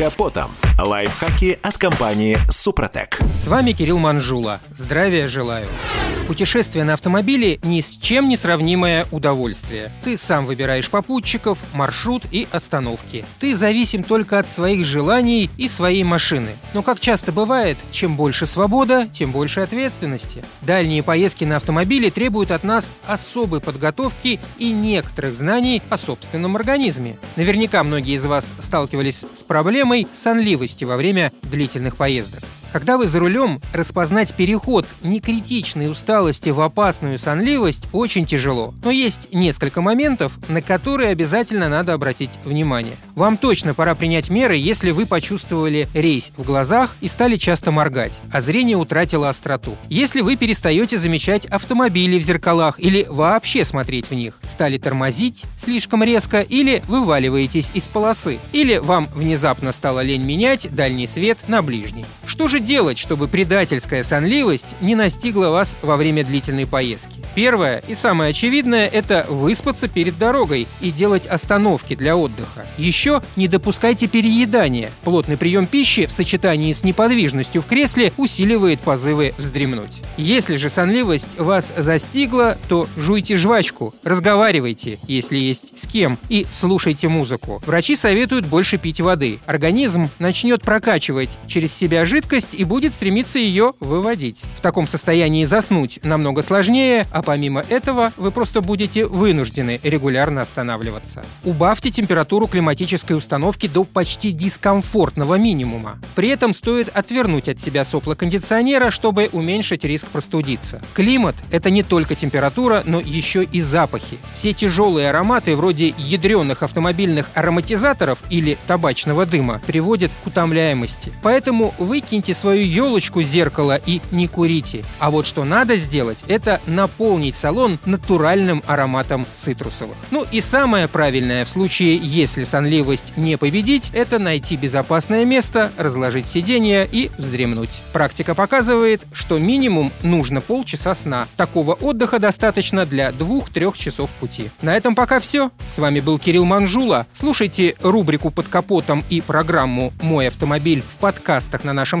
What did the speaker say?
капотом. Лайфхаки от компании «Супротек». С вами Кирилл Манжула. Здравия желаю. Путешествие на автомобиле – ни с чем не сравнимое удовольствие. Ты сам выбираешь попутчиков, маршрут и остановки. Ты зависим только от своих желаний и своей машины. Но, как часто бывает, чем больше свобода, тем больше ответственности. Дальние поездки на автомобиле требуют от нас особой подготовки и некоторых знаний о собственном организме. Наверняка многие из вас сталкивались с проблемой сонливости во время длительных поездок. Когда вы за рулем, распознать переход некритичной усталости в опасную сонливость очень тяжело. Но есть несколько моментов, на которые обязательно надо обратить внимание. Вам точно пора принять меры, если вы почувствовали рейс в глазах и стали часто моргать, а зрение утратило остроту. Если вы перестаете замечать автомобили в зеркалах или вообще смотреть в них, стали тормозить слишком резко или вываливаетесь из полосы, или вам внезапно стало лень менять дальний свет на ближний. Что же делать, чтобы предательская сонливость не настигла вас во время длительной поездки? Первое и самое очевидное – это выспаться перед дорогой и делать остановки для отдыха. Еще не допускайте переедания. Плотный прием пищи в сочетании с неподвижностью в кресле усиливает позывы вздремнуть. Если же сонливость вас застигла, то жуйте жвачку, разговаривайте, если есть с кем, и слушайте музыку. Врачи советуют больше пить воды. Организм начнет прокачивать через себя жидкость и будет стремиться ее выводить. В таком состоянии заснуть намного сложнее, а помимо этого вы просто будете вынуждены регулярно останавливаться. Убавьте температуру климатической установки до почти дискомфортного минимума. При этом стоит отвернуть от себя сопла кондиционера, чтобы уменьшить риск простудиться. Климат – это не только температура, но еще и запахи. Все тяжелые ароматы, вроде ядреных автомобильных ароматизаторов или табачного дыма, приводят к утомляемости. Поэтому выкиньте свою елочку зеркала и не курите. А вот что надо сделать – это наполнить салон натуральным ароматом цитрусовых. Ну и самое правильное в случае, если сонливость не победить, это найти безопасное место, разложить сиденье и вздремнуть. Практика показывает, что минимум нужно полчаса сна. Такого отдыха достаточно для 2-3 часов пути. На этом пока все. С вами был Кирилл Манжула. Слушайте рубрику «Под капотом» и программу «Мой автомобиль» в подкастах на нашем